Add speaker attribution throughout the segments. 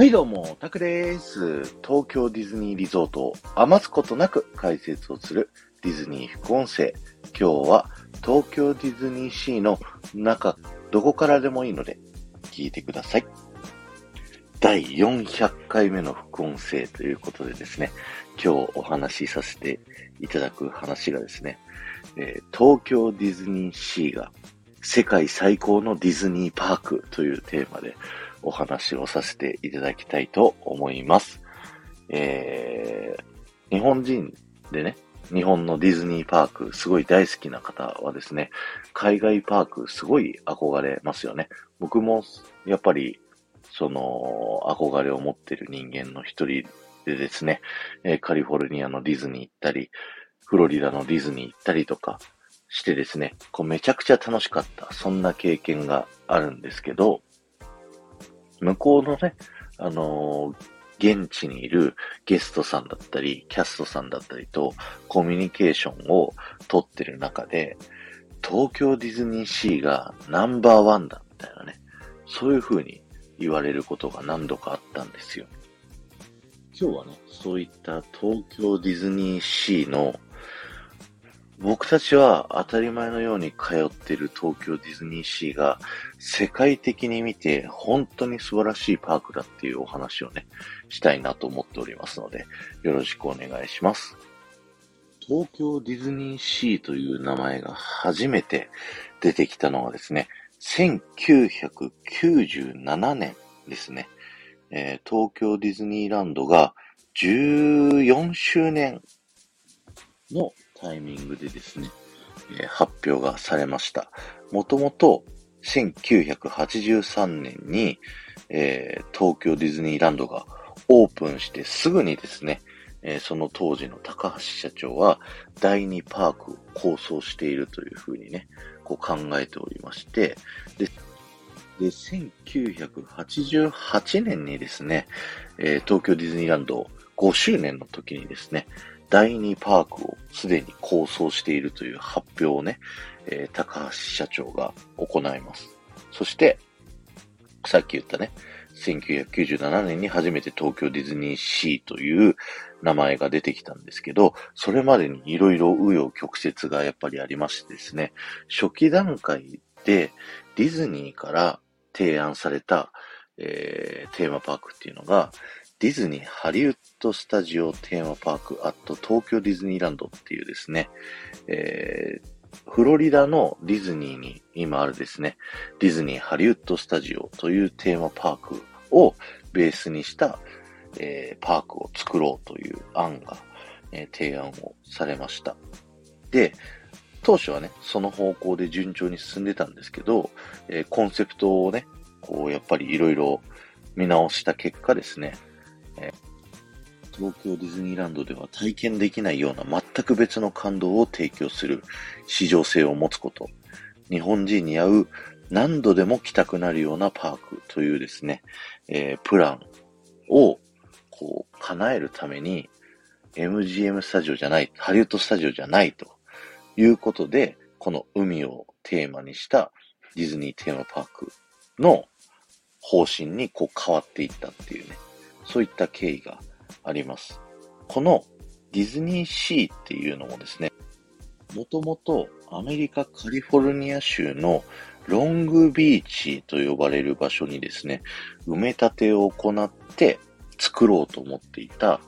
Speaker 1: はいどうも、タクです。東京ディズニーリゾートを余すことなく解説をするディズニー副音声。今日は東京ディズニーシーの中、どこからでもいいので聞いてください。第400回目の副音声ということでですね、今日お話しさせていただく話がですね、えー、東京ディズニーシーが世界最高のディズニーパークというテーマでお話をさせていただきたいと思います。えー、日本人でね、日本のディズニーパークすごい大好きな方はですね、海外パークすごい憧れますよね。僕もやっぱりその憧れを持ってる人間の一人でですね、えカリフォルニアのディズニー行ったり、フロリダのディズニー行ったりとかしてですね、こうめちゃくちゃ楽しかった、そんな経験があるんですけど、向こうのね、あのー、現地にいるゲストさんだったり、キャストさんだったりとコミュニケーションをとってる中で、東京ディズニーシーがナンバーワンだみたいなね、そういう風に言われることが何度かあったんですよ。今日はね、そういった東京ディズニーシーの僕たちは当たり前のように通っている東京ディズニーシーが世界的に見て本当に素晴らしいパークだっていうお話をね、したいなと思っておりますので、よろしくお願いします。東京ディズニーシーという名前が初めて出てきたのはですね、1997年ですね。えー、東京ディズニーランドが14周年のタイミングでですね、え、発表がされました。もともと1983年に、えー、東京ディズニーランドがオープンしてすぐにですね、えー、その当時の高橋社長は第2パークを構想しているというふうにね、こう考えておりまして、で、で1988年にですね、えー、東京ディズニーランド5周年の時にですね、第2パークをすでに構想しているという発表をね、えー、高橋社長が行います。そして、さっき言ったね、1997年に初めて東京ディズニーシーという名前が出てきたんですけど、それまでに色々紆余曲折がやっぱりありましてですね、初期段階でディズニーから提案された、えー、テーマパークっていうのが、ディズニーハリウッドスタジオテーマパークアット東京ディズニーランドっていうですね、えー、フロリダのディズニーに今あるですね、ディズニーハリウッドスタジオというテーマパークをベースにした、えー、パークを作ろうという案が、えー、提案をされました。で、当初はね、その方向で順調に進んでたんですけど、え、コンセプトをね、こう、やっぱりいろいろ見直した結果ですね、え東京ディズニーランドでは体験できないような全く別の感動を提供する市場性を持つこと。日本人に合う何度でも来たくなるようなパークというですね、えー、プランをこう叶えるために MGM スタジオじゃない、ハリウッドスタジオじゃないということで、この海をテーマにしたディズニーテーマパークの方針にこう変わっていったっていうね。そういった経緯があります。このディズニーシーっていうのもですね、もともとアメリカカリフォルニア州のロングビーチと呼ばれる場所にですね、埋め立てを行って作ろうと思っていた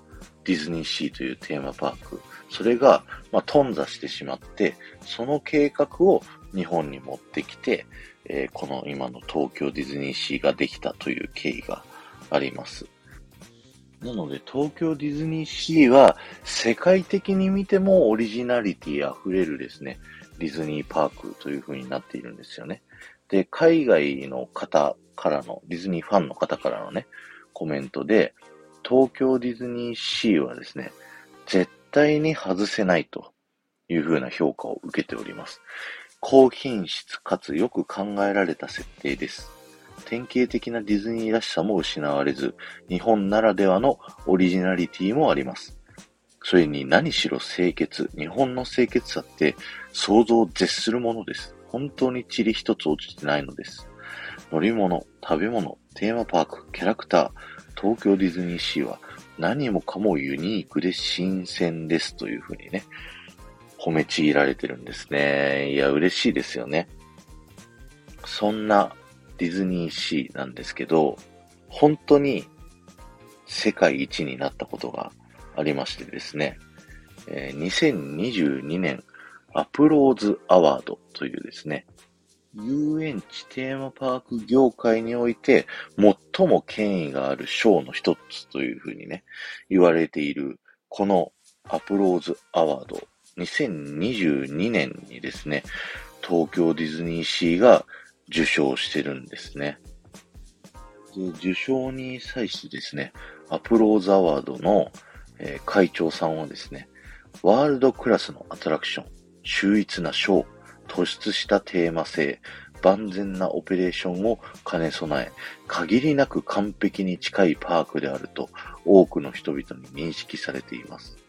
Speaker 1: ディズニーシーというテーマパーク。それが、まあ、頓挫してしまって、その計画を日本に持ってきて、えー、この今の東京ディズニーシーができたという経緯があります。なので、東京ディズニーシーは世界的に見てもオリジナリティ溢れるですね、ディズニーパークという風になっているんですよね。で、海外の方からの、ディズニーファンの方からのね、コメントで、東京ディズニーシーはですね、絶対に外せないという風な評価を受けております。高品質かつよく考えられた設定です。典型的なディズニーらしさも失われず、日本ならではのオリジナリティもあります。それに何しろ清潔。日本の清潔さって想像を絶するものです。本当に塵一つ落ちてないのです。乗り物、食べ物、テーマパーク、キャラクター、東京ディズニーシーは何もかもユニークで新鮮ですというふうにね、褒めちぎられてるんですね。いや、嬉しいですよね。そんなディズニーシーなんですけど、本当に世界一になったことがありましてですね、え、2022年アプローズアワードというですね、遊園地テーマパーク業界において最も権威がある賞の一つというふうにね、言われているこのアプローズアワード2022年にですね、東京ディズニーシーが受賞してるんですね。で、受賞に際してですね、アプローズアワードの、えー、会長さんはですね、ワールドクラスのアトラクション、秀逸なショー、突出したテーマ性、万全なオペレーションを兼ね備え、限りなく完璧に近いパークであると多くの人々に認識されています。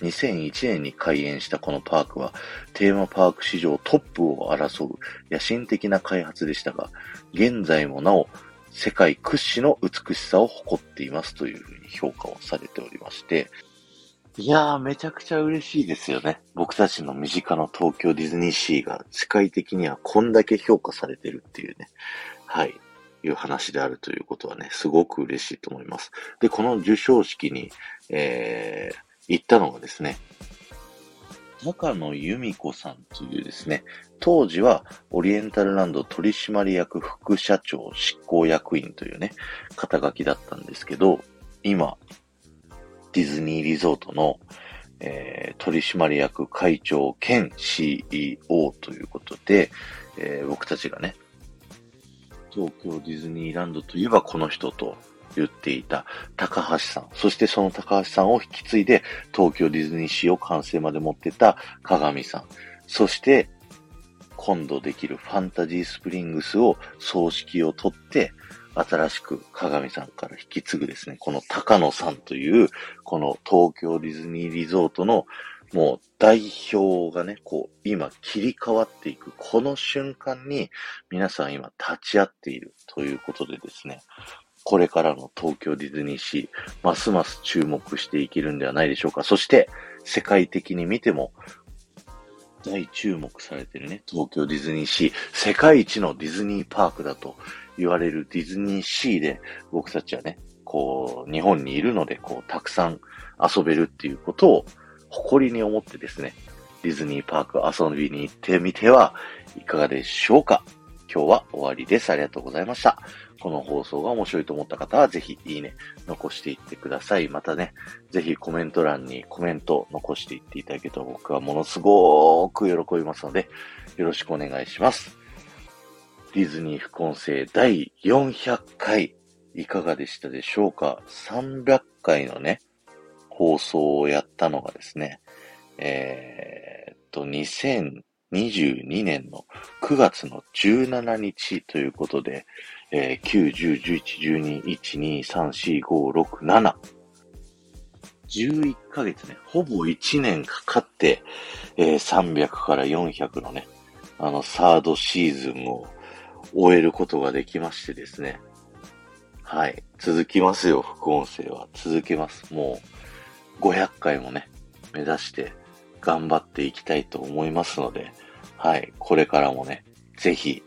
Speaker 1: 2001年に開園したこのパークは、テーマパーク史上トップを争う野心的な開発でしたが、現在もなお世界屈指の美しさを誇っていますというふうに評価をされておりまして、いやー、めちゃくちゃ嬉しいですよね。僕たちの身近な東京ディズニーシーが世界的にはこんだけ評価されてるっていうね。はい。いう話であるということはね、すごく嬉しいと思います。で、この授賞式に、えー、行ったのがですね、高野由美子さんというですね、当時はオリエンタルランド取締役副社長執行役員というね、肩書きだったんですけど、今、ディズニーリゾートの、えー、取締役会長兼 CEO ということで、えー、僕たちがね、東京ディズニーランドといえばこの人と言っていた高橋さん、そしてその高橋さんを引き継いで東京ディズニーシーを完成まで持ってた鏡さん、そして今度できるファンタジースプリングスを葬式を取って、新しく鏡さんから引き継ぐですね、この高野さんという、この東京ディズニーリゾートのもう代表がね、こう、今切り替わっていく、この瞬間に皆さん今立ち会っているということでですね、これからの東京ディズニーシー、ますます注目していけるんではないでしょうか。そして、世界的に見ても、大注目されてるね、東京ディズニーシー、世界一のディズニーパークだと言われるディズニーシーで、僕たちはね、こう、日本にいるので、こう、たくさん遊べるっていうことを、誇りに思ってですね、ディズニーパーク遊びに行ってみてはいかがでしょうか今日は終わりです。ありがとうございました。この放送が面白いと思った方は、ぜひいいね、残していってください。またね、ぜひコメント欄にコメント残していっていただけると僕はものすごく喜びますので、よろしくお願いします。ディズニー副音声第400回、いかがでしたでしょうか ?300 回のね、放送をやったのがですね、えー、っと、2000、22年の9月の17日ということで、えー、9、10、11、12、1、2、3、4、5、6、7。11ヶ月ね、ほぼ1年かかって、えー、300から400のね、あの、サードシーズンを終えることができましてですね。はい。続きますよ、副音声は。続けます。もう、500回もね、目指して頑張っていきたいと思いますので、はい。これからもね、ぜひ、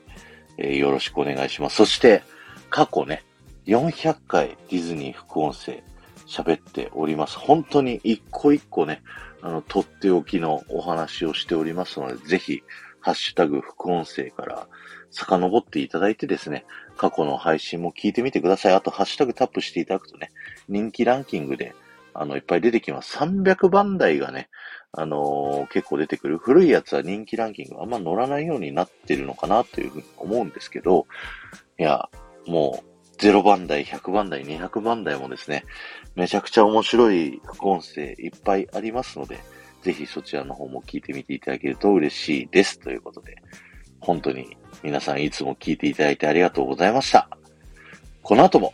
Speaker 1: えー、よろしくお願いします。そして、過去ね、400回ディズニー副音声喋っております。本当に一個一個ね、あの、とっておきのお話をしておりますので、ぜひ、ハッシュタグ副音声から遡っていただいてですね、過去の配信も聞いてみてください。あと、ハッシュタグタップしていただくとね、人気ランキングで、あの、いっぱい出てきます。300番台がね、あのー、結構出てくる。古いやつは人気ランキングあんま乗らないようになってるのかなというふうに思うんですけど、いや、もう、0番台、100番台、200番台もですね、めちゃくちゃ面白い副音声いっぱいありますので、ぜひそちらの方も聞いてみていただけると嬉しいです。ということで、本当に皆さんいつも聞いていただいてありがとうございました。この後も